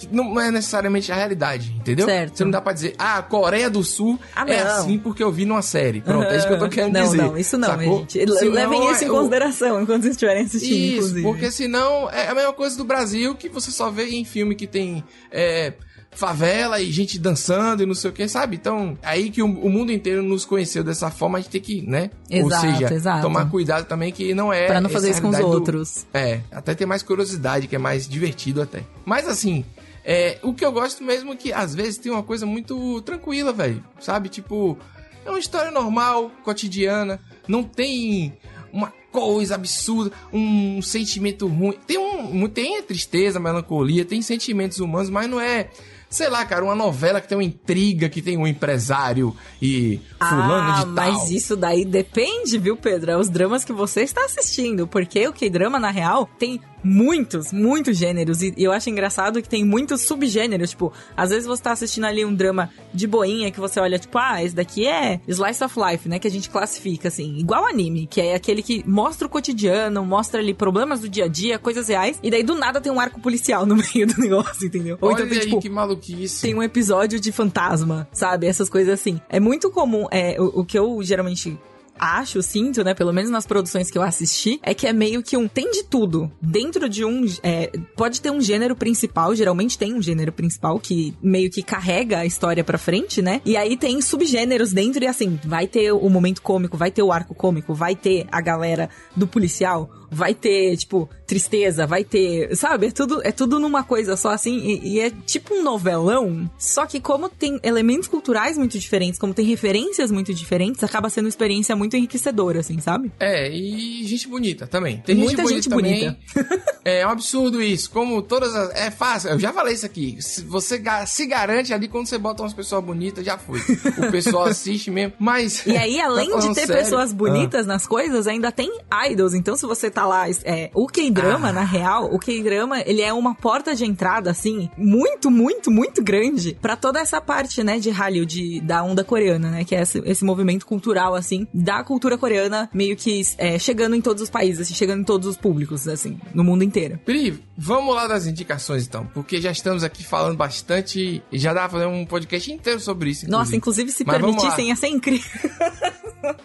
que não é necessariamente a realidade, entendeu? Certo. Você não dá pra dizer, ah, a Coreia do Sul Ah, é não. assim porque eu vi numa série. Pronto, é isso que eu tô querendo não, dizer. Não, isso não, sacou? gente. Senão, Levem isso em é, o- consideração enquanto vocês estiverem assistindo, Isso, inclusive. porque senão é a mesma coisa do Brasil que você só vê em filme que tem é, favela e gente dançando e não sei o que, sabe? Então, aí que o, o mundo inteiro nos conheceu dessa forma, a gente tem que, né? Exato, Ou seja, exato. tomar cuidado também que não é. Pra não fazer isso com os realidade do- outros. é, até ter mais curiosidade, que é mais divertido até. Mas assim, é, o que eu gosto mesmo é que às vezes tem uma coisa muito tranquila, velho. Sabe? Tipo, é uma história normal, cotidiana, não tem uma coisa absurda, um sentimento ruim. Tem um, tem tristeza, melancolia, tem sentimentos humanos, mas não é Sei lá, cara, uma novela que tem uma intriga, que tem um empresário e fulano ah, de tal. mas isso daí depende, viu, Pedro? É os dramas que você está assistindo. Porque o K-drama, na real, tem muitos, muitos gêneros. E eu acho engraçado que tem muitos subgêneros. Tipo, às vezes você tá assistindo ali um drama de boinha que você olha, tipo, ah, esse daqui é Slice of Life, né? Que a gente classifica, assim, igual anime, que é aquele que mostra o cotidiano, mostra ali problemas do dia a dia, coisas reais. E daí do nada tem um arco policial no meio do negócio, entendeu? Ou Olha então tem, aí tipo, que maluquice. tem um episódio de fantasma, sabe? Essas coisas assim. É muito comum. É, o, o que eu geralmente acho, sinto, né? Pelo menos nas produções que eu assisti, é que é meio que um. Tem de tudo. Dentro de um. é, pode ter um gênero principal, geralmente tem um gênero principal que meio que carrega a história pra frente, né? E aí tem subgêneros dentro e assim, vai ter o momento cômico, vai ter o arco cômico, vai ter a galera do policial, vai ter, tipo, tristeza, vai ter. Sabe? É tudo, é tudo numa coisa só assim. E, e é tipo um novelão. Só que, como tem elementos culturais muito diferentes, como tem referências muito diferentes, acaba sendo uma experiência muito enriquecedora, assim, sabe? É, e gente bonita também. Tem Muita gente gente bonita também. é um absurdo isso. Como todas as. É fácil, eu já falei isso aqui. Se Você se garante ali quando você bota umas pessoas bonitas, já foi. O pessoal assiste mesmo. Mas. E aí, além Tá de ter sério? pessoas bonitas nas coisas, ainda tem idols. Então, se você tá lá, é, o K-drama, Ah. na real, o K-drama, ele é uma porta de entrada, assim, muito, muito, muito grande pra toda essa parte, né, de Hallyu, de, da onda coreana, né, que é esse, esse movimento cultural, assim, da cultura coreana, meio que é, chegando em todos os países, assim, chegando em todos os públicos, assim, no mundo inteiro. Pri, vamos lá das indicações então, porque já estamos aqui falando bastante e já dá pra fazer um podcast inteiro sobre isso. Nossa, inclusive, se Mas permitissem, ia ser incrível.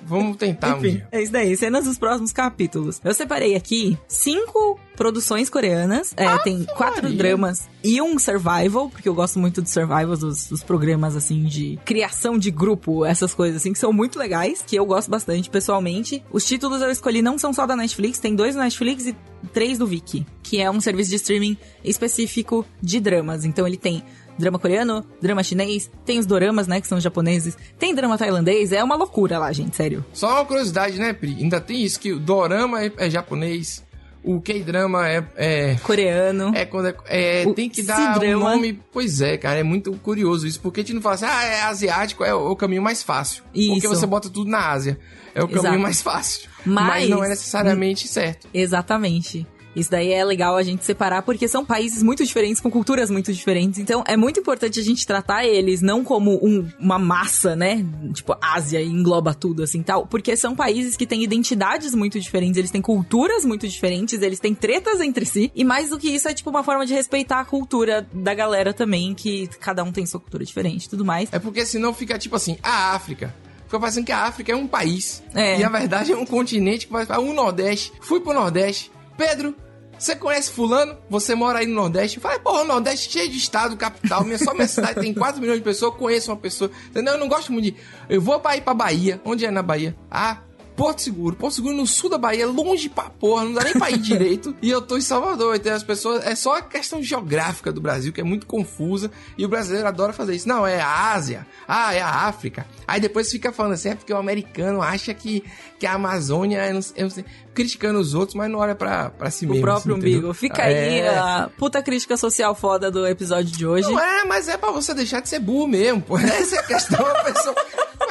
Vamos tentar um Enfim, dia. é isso daí, cenas dos próximos capítulos. Eu separei aqui cinco produções coreanas. É, tem quatro Maria. dramas e um survival, porque eu gosto muito dos survivals, dos, dos programas assim de criação de grupo, essas coisas assim, que são muito legais, que eu gosto bastante pessoalmente. Os títulos eu escolhi não são só da Netflix, tem dois no Netflix e três do Viki, que é um serviço de streaming específico de dramas. Então ele tem drama coreano, drama chinês, tem os doramas, né, que são japoneses, tem drama tailandês, é uma loucura lá, gente, sério. Só uma curiosidade, né, Pri? Ainda tem isso que o dorama é, é japonês, o K-drama é, é Coreano. É, quando é, é, tem que dar um nome. Pois é, cara, é muito curioso isso. Porque a gente não fala assim, ah, é asiático, é o, o caminho mais fácil. Porque Isso. você bota tudo na Ásia. É o caminho Exato. mais fácil. Mas- Mas não é necessariamente certo. Exatamente. Isso daí é legal a gente separar porque são países muito diferentes, com culturas muito diferentes. Então é muito importante a gente tratar eles não como um- uma massa, né? Tipo, Ásia e engloba tudo assim tal. Porque são países que têm identidades muito diferentes, eles têm culturas muito diferentes, eles têm tretas entre si. E mais do que isso, é tipo uma forma de respeitar a cultura da galera também, que cada um tem sua cultura diferente e tudo mais. É porque senão fica tipo assim, a África. Fica parecendo que a África é um país. É. E a verdade é um continente que vai para o Nordeste. Fui pro Nordeste. Pedro, você conhece fulano? Você mora aí no Nordeste? Fala, porra, o Nordeste cheio de estado, capital. Minha, só minha cidade tem 4 milhões de pessoas, conheço uma pessoa. Entendeu? Eu não gosto muito de... Eu vou pra ir pra Bahia. Onde é na Bahia? Ah... Porto Seguro. Porto Seguro no sul da Bahia, longe pra porra, não dá nem pra ir direito. E eu tô em Salvador, então as pessoas. É só a questão geográfica do Brasil, que é muito confusa. E o brasileiro adora fazer isso. Não, é a Ásia. Ah, é a África. Aí depois fica falando assim, é porque o americano acha que, que a Amazônia é. Não eu não sei, criticando os outros, mas não olha pra, pra si O mesmo. próprio assim, entendeu? umbigo. Fica aí É. a puta crítica social foda do episódio de hoje. Não é, mas é pra você deixar de ser burro mesmo, pô. Essa é a questão. A pessoa...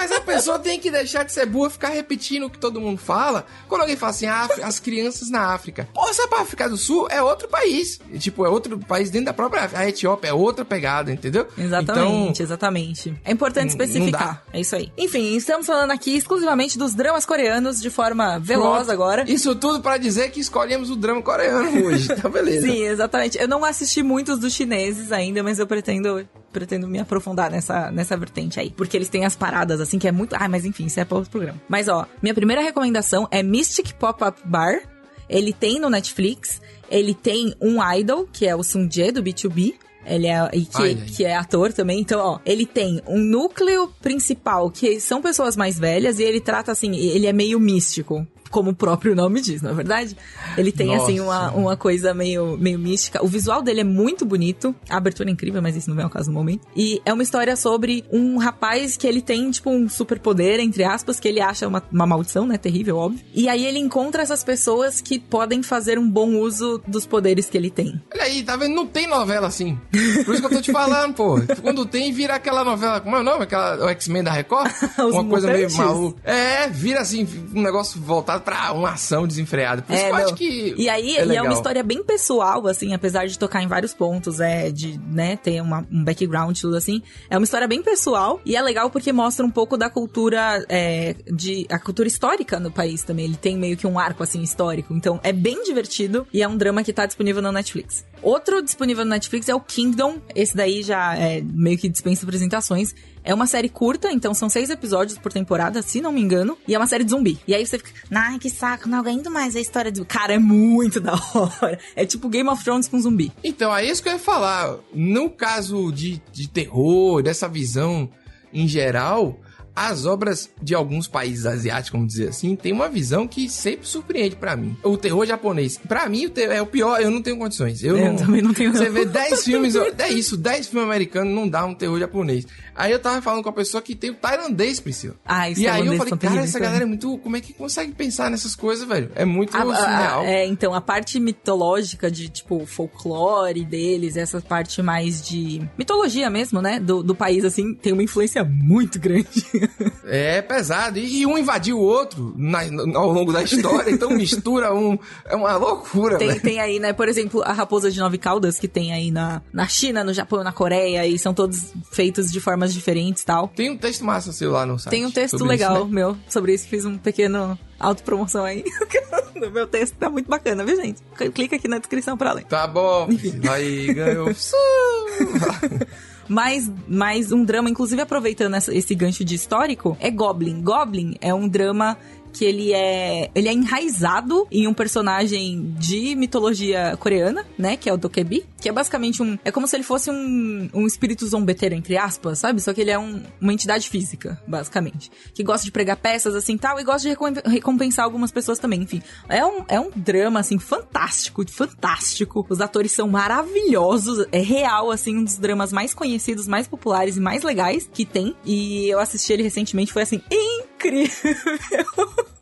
Mas a pessoa tem que deixar de ser burra, ficar repetindo o que todo mundo fala. Quando alguém fala assim, ah, as crianças na África. Pô, sabe pra África do Sul é outro país. Tipo, é outro país dentro da própria África. A Etiópia é outra pegada, entendeu? Exatamente, Então, exatamente. É importante especificar. É isso aí. Enfim, estamos falando aqui exclusivamente dos dramas coreanos de forma veloz pronto. agora. Isso tudo pra dizer que escolhemos o drama coreano hoje. Tá beleza. Sim, exatamente. Eu não assisti muitos dos chineses ainda, mas eu pretendo pretendo me aprofundar nessa, nessa vertente aí. Porque eles têm as paradas, assim, que é muito... Ah, mas enfim, isso é para outro programa. Mas, ó, minha primeira recomendação é Mystic Pop-Up Bar. Ele tem no Netflix. Ele tem um idol, que é o Sung Jae, do B2B. Ele é, e que, Ai, ai. que é ator também. Então, ó, ele tem um núcleo principal que são pessoas mais velhas e ele trata assim, ele é meio místico. Como o próprio nome diz, não é verdade? Ele tem, assim, uma, Nossa. uma coisa meio, meio mística. O visual dele é muito bonito. A abertura é incrível, mas isso não é o caso no momento. E é uma história sobre um rapaz que ele tem, tipo, um superpoder, entre aspas, que ele acha uma, uma maldição, né? Terrível, óbvio. E aí ele encontra essas pessoas que podem fazer um bom uso dos poderes que ele tem. Olha aí, tá vendo? Não tem novela assim. Por isso que eu tô te falando, pô. Quando tem, vira aquela novela. Como é o nome? Aquela, o X-Men da Record? Uma coisa meio Mutantes. maluca. É, vira assim, um negócio voltado pra uma ação desenfreada. Por isso É, que eu acho que. E aí, é, e é uma história bem pessoal, assim, apesar de tocar em vários pontos, é, de, né, ter uma, um background, tudo assim. É uma história bem pessoal e é legal porque mostra um pouco da cultura, é, de, a cultura histórica no país também. Ele tem meio que um arco, assim, histórico. Então, é bem divertido e é um drama que tá disponível no Netflix. Outro disponível no Netflix é o Kingdom. Esse daí já é meio que dispensa apresentações. É uma série curta, então são seis episódios por temporada, se não me engano. E é uma série de zumbi. E aí você fica, ai, que saco, não aguento mais a história de. Cara, é muito da hora. É tipo Game of Thrones com zumbi. Então, é isso que eu ia falar. No caso de, de terror, dessa visão em geral, as obras de alguns países asiáticos, vamos dizer assim, tem uma visão que sempre surpreende pra mim. O terror japonês, pra mim, o é o pior, eu não tenho condições. Eu, Eu não, também não tenho, Você não. vê 10 filmes, é isso, 10 filmes americanos não dá um terror japonês. Aí eu tava falando com a pessoa que tem o tailandês, Priscila. Ah, isso E aí eu falei, cara, terríveis essa galera é muito. Como é que consegue pensar nessas coisas, velho? É muito a- surreal. a- é, então, a parte mitológica de, tipo, folclore deles, essa parte mais de mitologia mesmo, né? Do, do país, assim, tem uma influência muito grande. É pesado. E, e um invadiu o outro na- no- ao longo da história, então mistura um. É uma loucura, Tem, velho. tem aí, né, por exemplo, a raposa de nove caudas que tem aí na, na China, no Japão, na Coreia, e são todos feitos de formas diferentes e tal. Tem um texto massa seu lá no site. Tem um texto legal isso, né? meu sobre isso, fiz um pequeno autopromoção aí. o meu texto tá muito bacana, viu, gente? Clica aqui na descrição pra ler. Tá bom, aí ganhou. Mais, mais um drama, inclusive aproveitando esse gancho de histórico, é Goblin. Goblin é um drama que ele é ele é enraizado em um personagem de mitologia coreana, né, que é o Dokebi, que é basicamente um é como se ele fosse um, um espírito zombeteiro entre aspas, sabe? Só que ele é um- uma entidade física, basicamente, que gosta de pregar peças assim tal e gosta de recom- recompensar algumas pessoas também, enfim. É um, é um drama assim fantástico, fantástico. Os atores são maravilhosos, é real assim um dos dramas mais conhecidos, mais populares e mais legais que tem. E eu assisti ele recentemente, foi assim incrível incrível.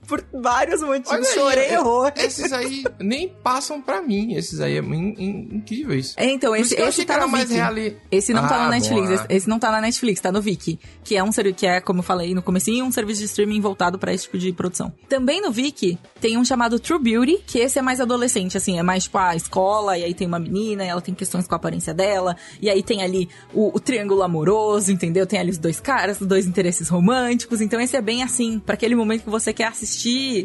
Por vários motivos, aí, chorei é- horror. Esses aí nem passam pra mim. Esses aí é in- in- incrível isso. É, então, esse, esse tá no mais Viki. reali- Esse não tá Ah, no Netflix, bom, esse, esse não tá na Netflix, tá no Viki, que é um serviço que é, como eu falei no comecinho, um serviço de streaming voltado pra esse tipo de produção. Também no Viki tem um chamado True Beauty, que esse é mais adolescente, assim, é mais tipo a escola, e aí tem uma menina, e ela tem questões com a aparência dela, e aí tem ali o, o triângulo amoroso, entendeu? Tem ali os dois caras, os dois interesses românticos, então esse é bem assim, pra aquele momento que você quer assistir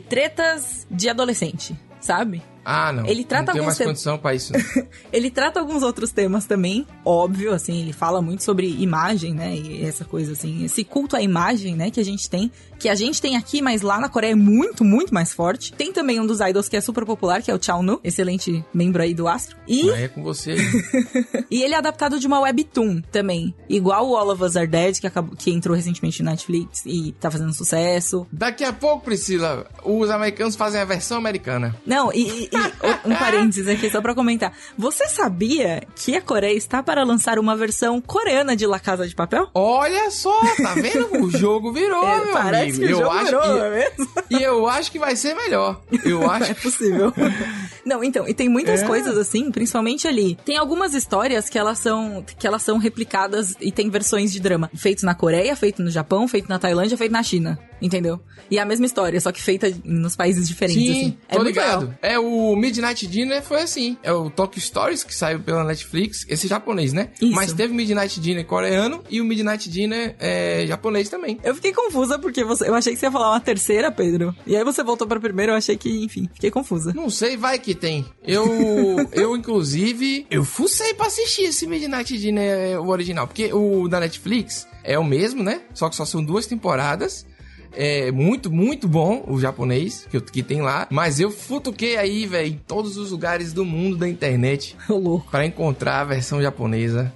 tretas de adolescente, sabe? Ah, não. Ele trata não alguns mais condição pra isso. Ele trata alguns outros temas também, óbvio, assim, ele fala muito sobre imagem, né, e essa coisa assim, esse culto à imagem, né, que a gente tem, que a gente tem aqui, mas lá na Coreia é muito, muito mais forte. Tem também um dos idols que é super popular, que é o Chao Nu, excelente membro aí do Astro. E, é com você. e ele é adaptado de uma webtoon também, igual o All of Us Are Dead, que, acabou, que entrou recentemente na Netflix e tá fazendo sucesso. Daqui a pouco, Priscila, os americanos fazem a versão americana. Não, e- e um parênteses aqui só pra comentar. Você sabia que a Coreia está para lançar uma versão coreana de La Casa de Papel? Olha só, tá vendo? O jogo virou, É, meu parece amigo. que o Eu jogo acho virou, que não é mesmo? e eu acho que vai ser melhor. Eu acho É possível. Não, então, e tem muitas É. coisas assim, principalmente ali. Tem algumas histórias que elas são que elas são replicadas e tem versões de drama feitos na Coreia, feito no Japão, feito na Tailândia, feito na China, entendeu? E é a mesma história, só que feita nos países diferentes Sim, assim. É tô ligado. legal. É o Midnight Dinner foi assim. É o Tokyo Stories que saiu pela Netflix, esse japonês, né? Isso. Mas teve o Midnight Dinner coreano e o Midnight Dinner é, japonês também. Eu fiquei confusa porque você, eu achei que você ia falar uma terceira, Pedro. E aí você voltou pra primeira, eu achei que, enfim, fiquei confusa. Não sei, vai que tem. Eu, eu inclusive, eu fucei pra assistir esse Midnight Dinner, o original. Porque o da Netflix é o mesmo, né? Só que só são duas temporadas. É muito, muito bom o japonês que, eu- que tem lá. Mas eu futuquei aí, velho, em todos os lugares do mundo da internet para encontrar a versão japonesa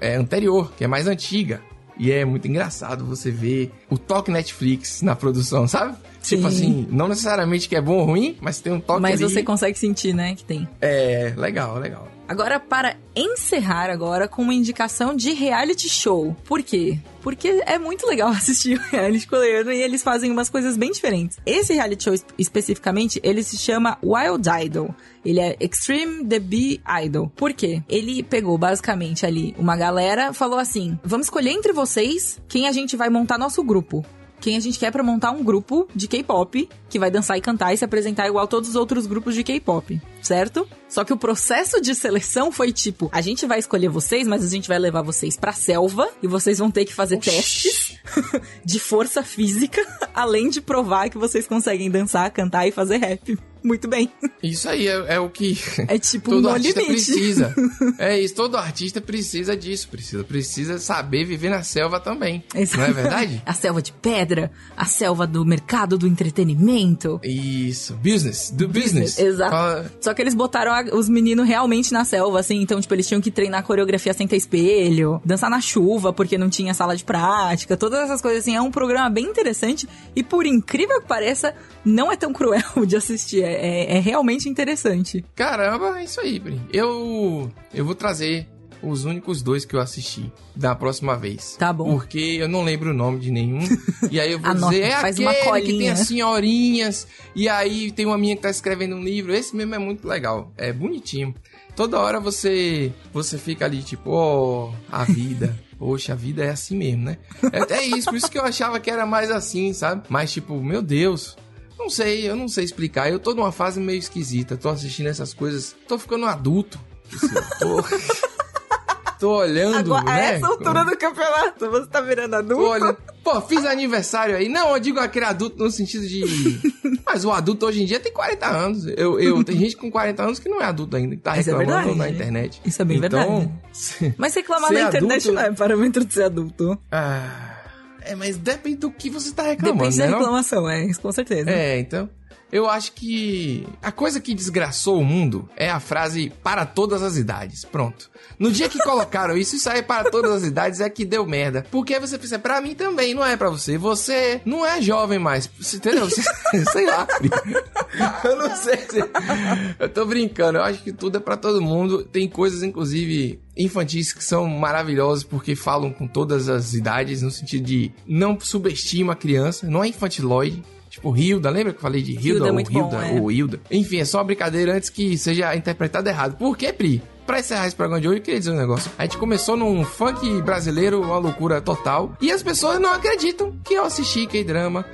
é, anterior, que é mais antiga. E é muito engraçado você ver o toque Netflix na produção, sabe? Tipo Sim. assim, não necessariamente que é bom ou ruim, mas tem um toque Mas ali. você consegue sentir, né, que tem. É, legal, legal. Agora, para encerrar agora com uma indicação de reality show. Por quê? Porque é muito legal assistir o reality coreano e eles fazem umas coisas bem diferentes. Esse reality show es- especificamente, ele se chama Wild Idol. Ele é Extreme The Bee Idol. Por quê? Ele pegou basicamente ali uma galera, falou assim: vamos escolher entre vocês quem a gente vai montar nosso grupo quem a gente quer pra montar um grupo de K-pop que vai dançar e cantar e se apresentar igual todos os outros grupos de K-pop, certo? Só que o processo de seleção foi tipo, a gente vai escolher vocês, mas a gente vai levar vocês pra selva e vocês vão ter que fazer testes de força física, além de provar que vocês conseguem dançar, cantar e fazer rap. Muito bem. Isso aí é, é o que É tipo todo no artista limite. precisa. É isso, todo artista precisa disso, precisa, precisa saber viver na selva também. Exato. Não é verdade? A selva de pedra, a selva do mercado do entretenimento. Isso, business, do business. Exato. Fala- Só que eles botaram a- os meninos realmente na selva, assim. Então, tipo, eles tinham que treinar coreografia sem ter espelho, dançar na chuva porque não tinha sala de prática, todas essas coisas assim. É um programa bem interessante e, por incrível que pareça, não é tão cruel de assistir. É, é- é realmente interessante. Caramba, é isso aí, Pri. Eu, eu vou trazer os únicos dois que eu assisti da próxima vez. Tá bom. Porque eu não lembro o nome de nenhum. E aí eu vou Anota, dizer, é aquele que tem as senhorinhas. E aí tem uma minha que tá escrevendo um livro. Esse mesmo é muito legal. É bonitinho. Toda hora você você fica ali, tipo, ó, a vida. Poxa, a vida é assim mesmo, né? É até isso, por isso que eu achava que era mais assim, sabe? Mas, tipo, meu Deus, não sei, eu não sei explicar. Eu tô numa fase meio esquisita. Tô assistindo essas coisas. Tô ficando adulto. Tô, tô olhando, Agora, a né? essa altura do campeonato, você tá virando adulto? olhando. Pô, fiz aniversário aí. Não, eu digo aquele adulto no sentido de. Mas o adulto hoje em dia tem 40 anos. Eu, eu, tem gente com 40 anos que não é adulto ainda, que tá Isso é reclamando verdade. na internet. Isso é bem então, Mas reclamar na internet adulto- não é parâmetro de ser adulto. Ah, é, mas depende do que você tá reclamando, Depende da né? não? reclamação, é, com certeza. É, então. Eu acho que a coisa que desgraçou o mundo é a frase para todas as idades. Pronto. No dia que colocaram isso, isso aí para todas as idades é que deu merda. Porque você pensa, pra mim também, não é pra você. Você não é jovem mais. Entendeu? Sei lá. Eu não sei. se- Eu tô brincando. Eu acho que tudo é pra todo mundo. Tem coisas, inclusive, infantis que são maravilhosas porque falam com todas as idades, no sentido de não subestima a criança. Não é infantiloide. Tipo, Hilda, lembra que eu falei de Hilda, Hilda é ou muito bom, Hilda é. ou Hilda? Enfim, é só uma brincadeira antes que seja interpretado errado. Por quê, Pri? Pra encerrar esse programa de hoje, eu queria dizer um negócio. A gente começou num funk brasileiro, uma loucura total. E as pessoas não acreditam que eu assisti K-drama.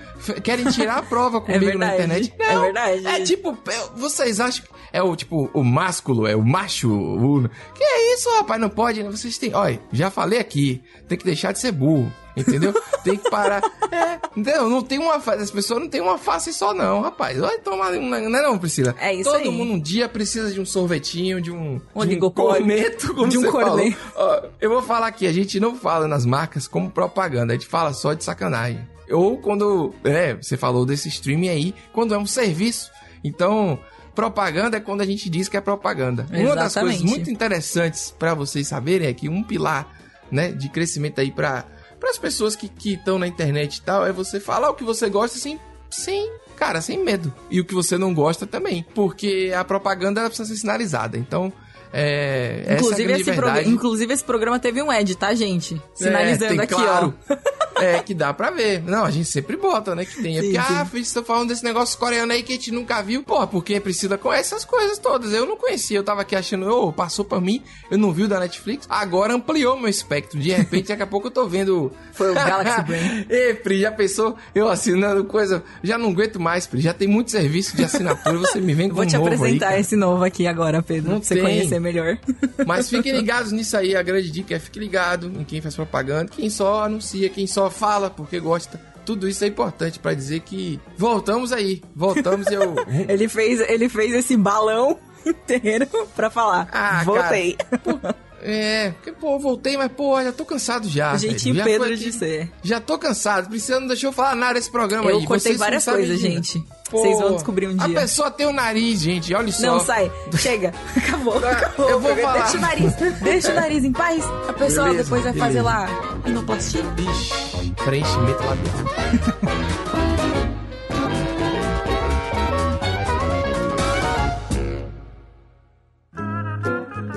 Querem tirar a prova comigo na verdade, internet. é Não, verdade. É tipo, é- vocês acham que é o tipo, o másculo, é o macho? O... Que é isso, rapaz? Não pode, né? Vocês têm. Olha, já falei aqui. Tem que deixar de ser burro. Entendeu? tem que parar. É, entendeu? Não tem uma face. As pessoas não têm uma face só, não, rapaz. Vai tomar. Não é não, Priscila? É isso Todo aí. mundo um dia precisa de um sorvetinho, de um. de um corneto, como De um corneto. Ó, eu vou falar aqui, a gente não fala nas marcas como propaganda, a gente fala só de sacanagem. Ou quando, é, você falou desse streaming aí, quando é um serviço. Então, propaganda é quando a gente diz que é propaganda. Uma das Exatamente. coisas muito interessantes pra vocês saberem é que um pilar, né, de crescimento aí pra para as pessoas que estão na internet e tal, é você falar o que você gosta sem sem, cara, sem medo. E o que você não gosta também, porque a propaganda ela precisa ser sinalizada. Então, é, essa é Inclusive, esse verdade. inclusive, esse programa teve um Ed, tá, gente? É, Sinalizando tem, aqui, claro. ó. É, que dá pra ver. Não, a gente sempre bota, né? Que tem. É Sim, porque, sim. ah, filho, você tá falando desse negócio coreano aí que a gente nunca viu. Pô, porque Priscila conhece essas coisas todas. Eu não conhecia. Eu tava aqui achando, ô, passou pra mim, eu não vi o da Netflix. Agora ampliou meu espectro. De repente, daqui a pouco eu tô vendo. Foi o Galaxy Brain. Ê, Pri, já pensou? Eu assinando coisa. Já não aguento mais, Pri. Já tem muito serviço de assinatura. Você me vem com Vou um te novo aí, apresentar cara. esse novo aqui agora, Pedro, Não pra você tem. conhecer melhor. Mas fiquem ligados nisso aí, a grande dica é fique ligado em quem faz propaganda, quem só anuncia, quem só fala porque gosta. Tudo isso é importante pra dizer que voltamos aí, voltamos eu Ele fez, ele fez esse balão inteiro pra falar. Ah, Voltei. cara, pô, é, porque, pô, eu voltei, mas, pô, já tô cansado já. O jeitinho velho. Pedro aqui- de ser. Já tô cansado. Priscila não deixou eu falar nada desse programa Eu aí. cortei Vocês várias coisas, gente. Pô, Vocês vão descobrir um dia. A pessoa tem o nariz, gente, olha só. Não, sai. Chega. Acabou. Tá, acabou. eu vou falar. Deixa o nariz. Deixa o nariz em paz. A pessoa Beleza, depois vai beleza. fazer lá inoplastia. Ixi, preenchimento labial.